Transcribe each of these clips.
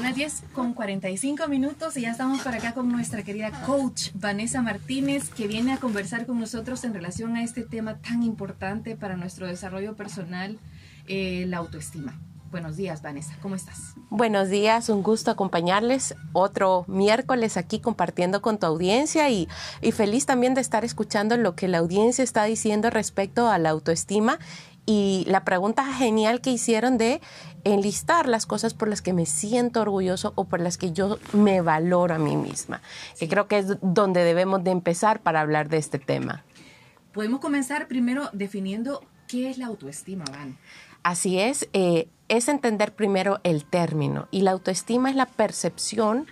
Son las 10 con 45 minutos y ya estamos por acá con nuestra querida coach Vanessa Martínez, que viene a conversar con nosotros en relación a este tema tan importante para nuestro desarrollo personal, eh, la autoestima. Buenos días, Vanessa, ¿cómo estás? Buenos días, un gusto acompañarles otro miércoles aquí compartiendo con tu audiencia y, y, feliz también de estar escuchando lo que la audiencia está diciendo respecto a la autoestima y la pregunta genial que hicieron de enlistar las cosas por las que me siento orgulloso o por las que yo me valoro a mí misma, que creo que es donde debemos de empezar para hablar de este tema. Podemos comenzar primero definiendo qué es la autoestima, Van. Así es, eh, es entender primero el término y la autoestima es la percepción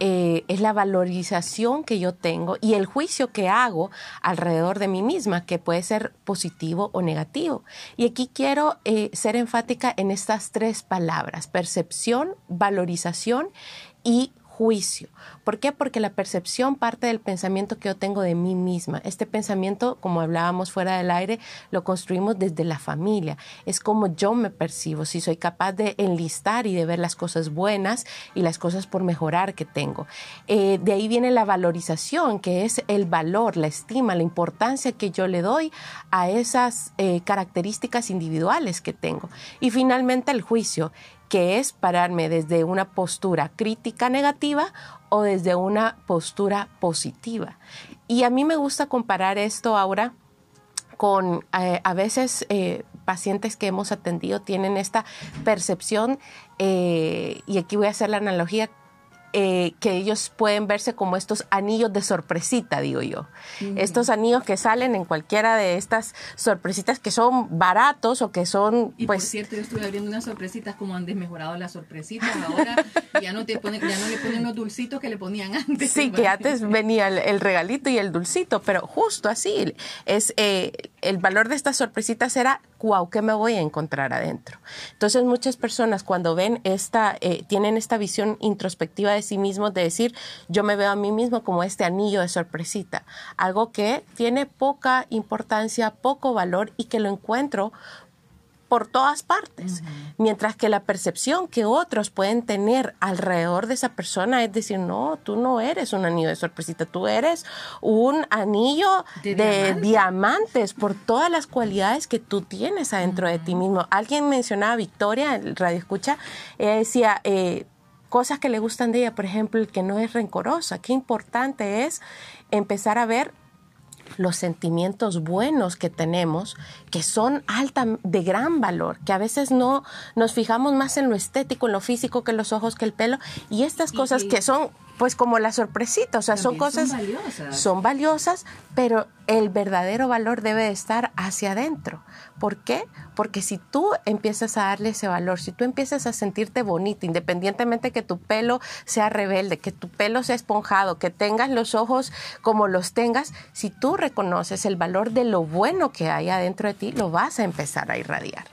eh, es la valorización que yo tengo y el juicio que hago alrededor de mí misma, que puede ser positivo o negativo. Y aquí quiero eh, ser enfática en estas tres palabras, percepción, valorización y juicio. ¿Por qué? Porque la percepción parte del pensamiento que yo tengo de mí misma. Este pensamiento, como hablábamos fuera del aire, lo construimos desde la familia. Es como yo me percibo, si soy capaz de enlistar y de ver las cosas buenas y las cosas por mejorar que tengo. Eh, de ahí viene la valorización, que es el valor, la estima, la importancia que yo le doy a esas eh, características individuales que tengo. Y finalmente el juicio que es pararme desde una postura crítica negativa o desde una postura positiva. Y a mí me gusta comparar esto ahora con eh, a veces eh, pacientes que hemos atendido tienen esta percepción, eh, y aquí voy a hacer la analogía eh, que ellos pueden verse como estos anillos de sorpresita, digo yo. Estos anillos que salen en cualquiera de estas sorpresitas que son baratos o que son, y pues... Por cierto, yo estuve abriendo unas sorpresitas como han desmejorado las sorpresitas. Ahora ya no, te ponen, ya no le ponen los dulcitos que le ponían antes. Sí, que antes venía el, regalito y el dulcito, pero justo así. Es, eh, el valor de estas sorpresitas era, wow, ¿qué me voy a encontrar adentro? Entonces muchas personas cuando ven esta, eh, tienen esta visión introspectiva de sí mismos, de decir, yo me veo a mí mismo como este anillo de sorpresita, algo que tiene poca importancia, poco valor y que lo encuentro por todas partes. Mientras que la percepción que otros pueden tener alrededor de esa persona es decir, no, tú no eres un anillo de sorpresita, tú eres un anillo de, diamantes. por todas las cualidades que tú tienes adentro de ti mismo. Alguien mencionaba Victoria, el radio escucha, decía, eh, cosas que le gustan de ella, por ejemplo, el que no es rencorosa. Qué importante es empezar a ver los sentimientos buenos que tenemos, que son alta, de gran valor, que a veces no nos fijamos más en lo estético, en lo físico, que los ojos, que el pelo, y estas cosas que son pues como la sorpresita, o sea, son cosas... Son valiosas. Son valiosas, pero el verdadero valor debe estar hacia adentro. ¿Por qué? Porque si tú empiezas a darle ese valor, si tú empiezas a sentirte bonita, independientemente que tu pelo sea rebelde, que tu pelo sea esponjado, que tengas los ojos como los tengas, si tú reconoces el valor de lo bueno que hay adentro de ti, lo vas a empezar a irradiar.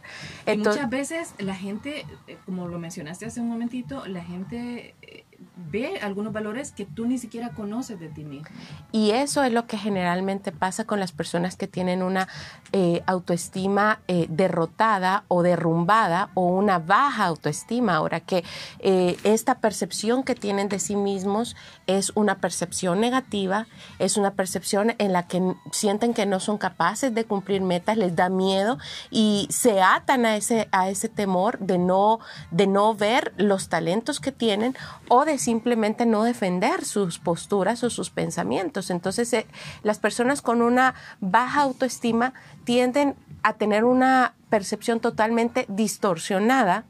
Entonces, muchas veces la gente, eh, como lo mencionaste hace un momentito, la gente eh, ve algunos valores que tú ni siquiera conoces de ti mismo. Y eso es lo que generalmente pasa con las personas que tienen una eh, autoestima eh, derrotada o derrumbada o una baja autoestima. Ahora que eh, esta percepción que tienen de sí mismos es una percepción negativa, es una percepción en la que sienten que no son capaces de cumplir metas, les da miedo y se atan a ese, a ese temor de no, de no ver los talentos que tienen o de simplemente no defender sus posturas o sus pensamientos. Entonces, eh, las personas con una baja autoestima tienden a tener una percepción totalmente distorsionada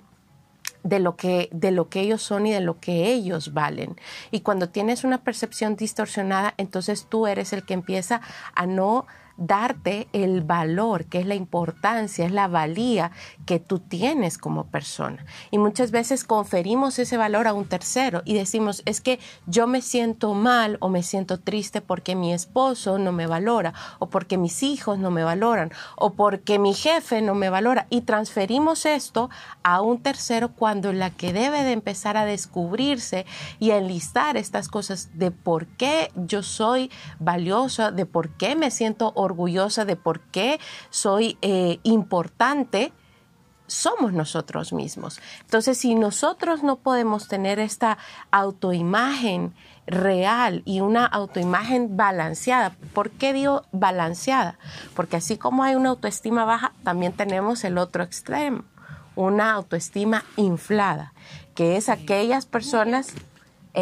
de lo que de lo que ellos son y de lo que ellos valen. Y cuando tienes una percepción distorsionada, entonces tú eres el que empieza a no darte el valor, que es la importancia, es la valía que tú tienes como persona. Y muchas veces conferimos ese valor a un tercero y decimos, es que yo me siento mal o me siento triste porque mi esposo no me valora o porque mis hijos no me valoran o porque mi jefe no me valora. Y transferimos esto a un tercero cuando la que debe de empezar a descubrirse y a enlistar estas cosas de por qué yo soy valiosa, de por qué me siento orgullosa de por qué soy eh, importante, somos nosotros mismos. Entonces, si nosotros no podemos tener esta autoimagen real y una autoimagen balanceada, ¿por qué digo balanceada? Porque así como hay una autoestima baja, también tenemos el otro extremo, una autoestima inflada, que es aquellas personas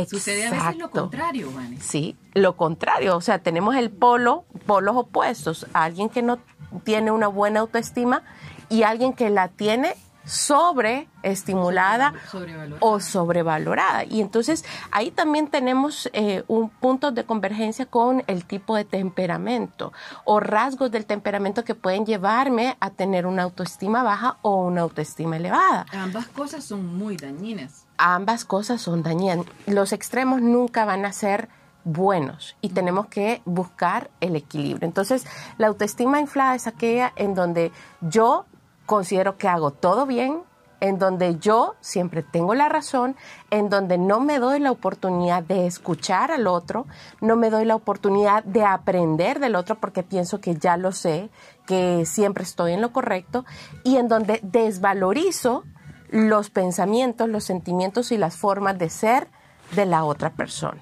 Sucede a veces lo contrario, Sí, lo contrario. O sea, tenemos el polo, polos opuestos. Alguien que no tiene una buena autoestima y alguien que la tiene sobreestimulada o sobrevalorada. Y entonces ahí también tenemos eh, un punto de convergencia con el tipo de temperamento o rasgos del temperamento que pueden llevarme a tener una autoestima baja o una autoestima elevada. Ambas cosas son muy dañinas. Ambas cosas son dañinas. Los extremos nunca van a ser buenos y tenemos que buscar el equilibrio. Entonces, la autoestima inflada es aquella en donde yo considero que hago todo bien, en donde yo siempre tengo la razón, en donde no me doy la oportunidad de escuchar al otro, no me doy la oportunidad de aprender del otro porque pienso que ya lo sé, que siempre estoy en lo correcto, y en donde desvalorizo los pensamientos, los sentimientos y las formas de ser de la otra persona.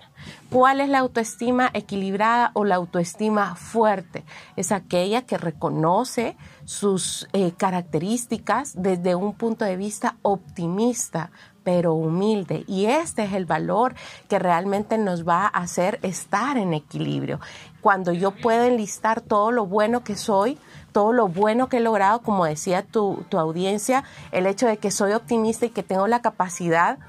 ¿Cuál es la autoestima equilibrada o la autoestima fuerte? Es aquella que reconoce sus eh, características desde un punto de vista optimista, pero humilde. Y este es el valor que realmente nos va a hacer estar en equilibrio. Cuando yo puedo enlistar todo lo bueno que soy, todo lo bueno que he logrado, como decía tu, tu audiencia, el hecho de que soy optimista y que tengo la capacidad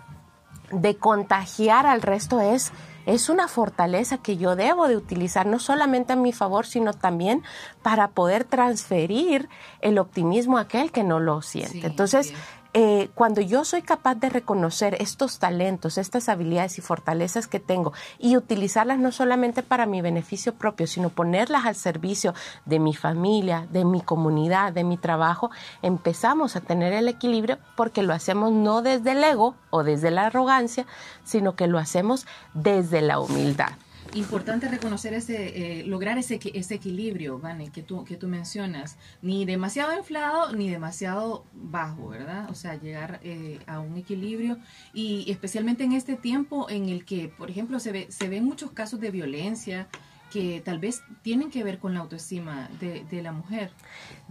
de contagiar al resto es es una fortaleza que yo debo de utilizar no solamente a mi favor, sino también para poder transferir el optimismo a aquel que no lo siente. Entonces, eh, cuando yo soy capaz de reconocer estos talentos, estas habilidades y fortalezas que tengo y utilizarlas no solamente para mi beneficio propio, sino ponerlas al servicio de mi familia, de mi comunidad, de mi trabajo, empezamos a tener el equilibrio porque lo hacemos no desde el ego o desde la arrogancia, sino que lo hacemos desde la humildad importante reconocer ese, eh, lograr ese, ese equilibrio, Vane, que tú, que tú mencionas. Ni demasiado inflado ni demasiado bajo, ¿verdad? O sea, llegar eh, a un equilibrio y especialmente en este tiempo en el que, por ejemplo, se, ve, se ven muchos casos de violencia, que tal vez tienen que ver con la autoestima de, de la mujer.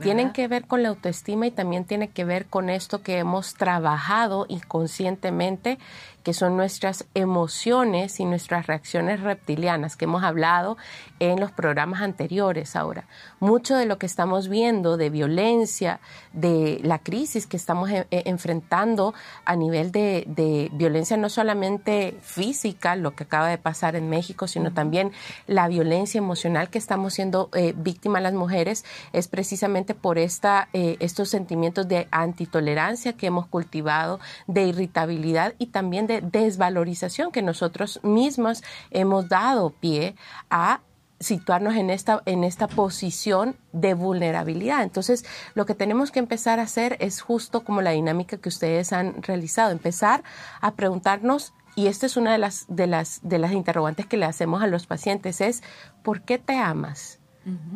Tienen que ver con la autoestima y también tiene que ver con esto que hemos trabajado inconscientemente que son nuestras emociones y nuestras reacciones reptilianas que hemos hablado en los programas anteriores ahora. Mucho de lo que estamos viendo de violencia, de la crisis que estamos e, e, enfrentando a nivel de, violencia no solamente física, lo que acaba de pasar en México, sino también la violencia emocional que estamos siendo eh, víctimas las mujeres, es precisamente por esta, eh, estos sentimientos de antitolerancia que hemos cultivado, de irritabilidad y también de desvalorización que nosotros mismos hemos dado pie a situarnos en esta, en esta posición de vulnerabilidad. Entonces, lo que tenemos que empezar a hacer es justo como la dinámica que ustedes han realizado, empezar a preguntarnos, y esta es una de las, de las, de las interrogantes que le hacemos a los pacientes, es ¿por qué te amas?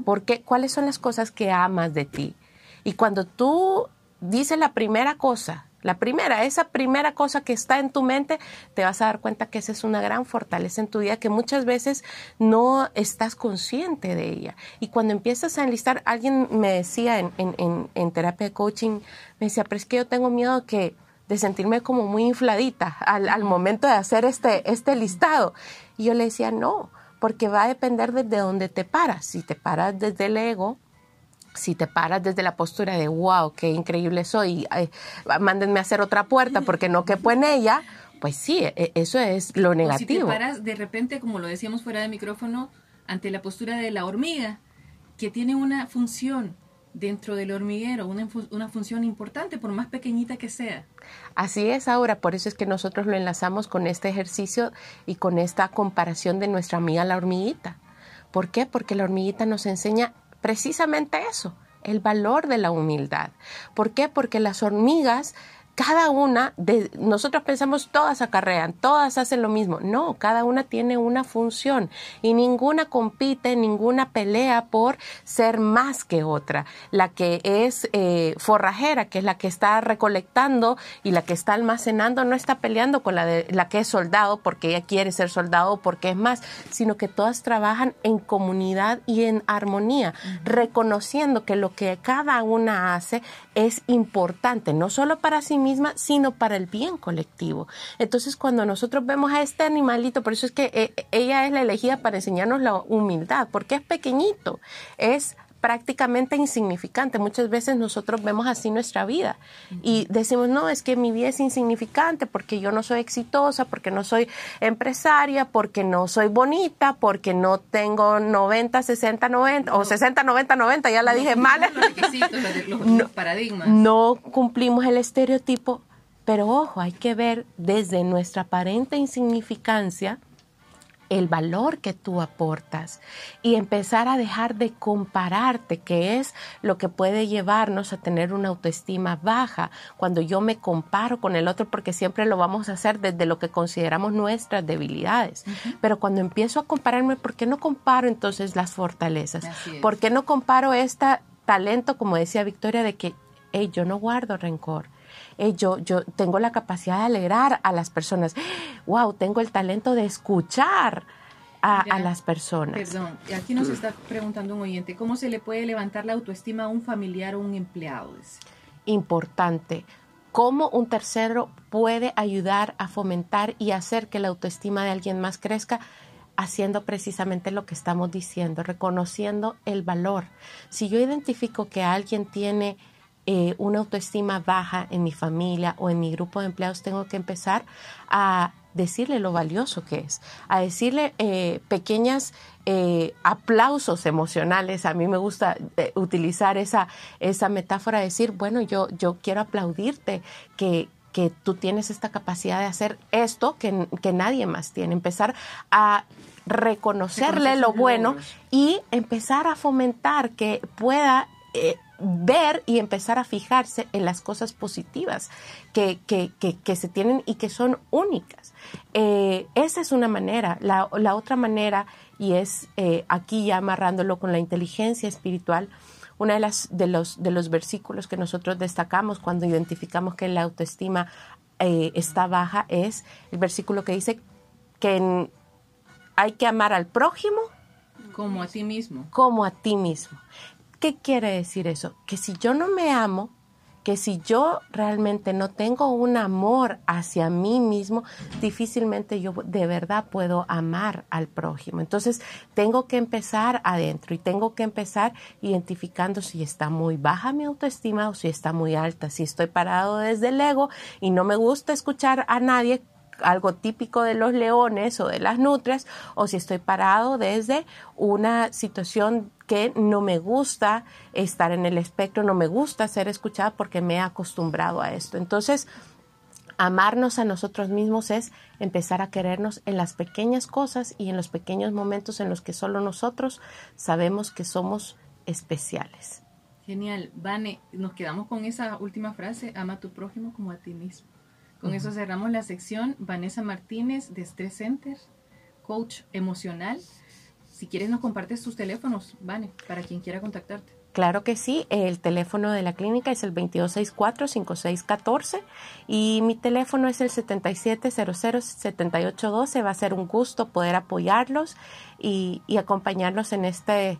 ¿Por qué, ¿Cuáles son las cosas que amas de ti? Y cuando tú dices la primera cosa, la primera, esa primera cosa que está en tu mente, te vas a dar cuenta que esa es una gran fortaleza en tu vida que muchas veces no estás consciente de ella. Y cuando empiezas a enlistar, alguien me decía en, en, en, terapia de coaching, me decía, pero es que yo tengo miedo que de sentirme como muy infladita al, al momento de hacer este, este listado. Y yo le decía, no, porque va a depender desde dónde te paras. Si te paras desde el ego, si te paras desde la postura de wow, qué increíble soy, mándenme a hacer otra puerta porque no quepo en ella, pues sí, e, eso es lo negativo. si te paras de repente, como lo decíamos fuera de micrófono, ante la postura de la hormiga, que tiene una función dentro del hormiguero, una, una función importante, por más pequeñita que sea. Así es ahora, por eso es que nosotros lo enlazamos con este ejercicio y con esta comparación de nuestra amiga la hormiguita. ¿Por qué? Porque la hormiguita nos enseña precisamente eso, el valor de la humildad. ¿Por qué? Porque las hormigas cada una, de, nosotros pensamos todas acarrean, todas hacen lo mismo. No, cada una tiene una función y ninguna compite, ninguna pelea por ser más que otra. La que es eh, forrajera, que es la que está recolectando y la que está almacenando, no está peleando con la, de, la que es soldado porque ella quiere ser soldado o porque es más, sino que todas trabajan en comunidad y en armonía, reconociendo que lo que cada una hace es importante, no solo para sí misma, sino para el bien colectivo. Entonces, cuando nosotros vemos a este animalito, por eso es que eh, ella es la elegida para enseñarnos la humildad, porque es pequeñito, es prácticamente insignificante. Muchas veces nosotros vemos así nuestra vida y decimos, no, es que mi vida es insignificante porque yo no soy exitosa, porque no soy empresaria, porque no soy bonita, porque no tengo 90, 60, 90 o 60, 90, 90, ya la dije mal. Los, paradigmas. No cumplimos el estereotipo, pero ojo, hay que ver desde nuestra aparente insignificancia el valor que tú aportas y empezar a dejar de compararte, que es lo que puede llevarnos a tener una autoestima baja cuando yo me comparo con el otro, porque siempre lo vamos a hacer desde lo que consideramos nuestras debilidades. Pero cuando empiezo a compararme, ¿por qué no comparo entonces las fortalezas? ¿Por qué no comparo este talento, como decía Victoria, de que hey, yo no guardo rencor? Yo, yo tengo la capacidad de alegrar a las personas. Wow, tengo el talento de escuchar. A, las personas. Perdón, aquí nos está preguntando un oyente, ¿cómo se le puede levantar la autoestima a un familiar o un empleado? Importante. ¿Cómo un tercero puede ayudar a fomentar y hacer que la autoestima de alguien más crezca? haciendo precisamente lo que estamos diciendo, reconociendo el valor. Si yo identifico que alguien tiene eh, una autoestima baja en mi familia o en mi grupo de empleados, tengo que empezar a decirle lo valioso que es, a decirle eh, pequeñas eh, aplausos emocionales. A mí me gusta utilizar esa, esa metáfora, de decir, bueno, yo, yo quiero aplaudirte que, que tú tienes esta capacidad de hacer esto que, que nadie más tiene. Empezar a reconocerle lo bueno y empezar a fomentar que pueda ver y empezar a fijarse en las cosas positivas que, se tienen y que son únicas. Eh, esa es una manera. La, otra manera, y es eh, aquí ya amarrándolo con la inteligencia espiritual, uno de, las, de, los, de los versículos que nosotros destacamos cuando identificamos que la autoestima eh, está baja es el versículo que dice que hay que amar al prójimo como a ti mismo. Como a ti mismo. ¿Qué quiere decir eso? Que si yo no me amo, que si yo realmente no tengo un amor hacia mí mismo, difícilmente yo de verdad puedo amar al prójimo. Entonces, tengo que empezar adentro y tengo que empezar identificando si está muy baja mi autoestima o si está muy alta, si estoy parado desde el ego y no me gusta escuchar a nadie algo típico de los leones o de las nutrias, o si estoy parado desde una situación que no me gusta estar en el espectro, no me gusta ser escuchada porque me he acostumbrado a esto. Entonces, amarnos a nosotros mismos es empezar a querernos en las pequeñas cosas y en los pequeños momentos en los que solo nosotros sabemos que somos especiales. Genial. Vane, nos quedamos con esa última frase, ama a tu prójimo como a ti mismo. Con eso cerramos la sección. Vanessa Martínez de Stress Center, coach emocional. Si quieres nos compartes tus teléfonos, Vane, para quien quiera contactarte. Claro que sí, el teléfono de la clínica es el 2264-5614 y mi teléfono es el 7700-7812. Va a ser un gusto poder apoyarlos y, y acompañarlos en este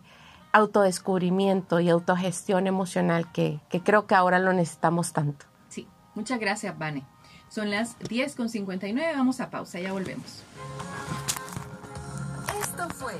autodescubrimiento y autogestión emocional que, que creo que ahora lo necesitamos tanto. Sí, muchas gracias, Vane. Son las 10.59, vamos a pausa, ya volvemos. Esto fue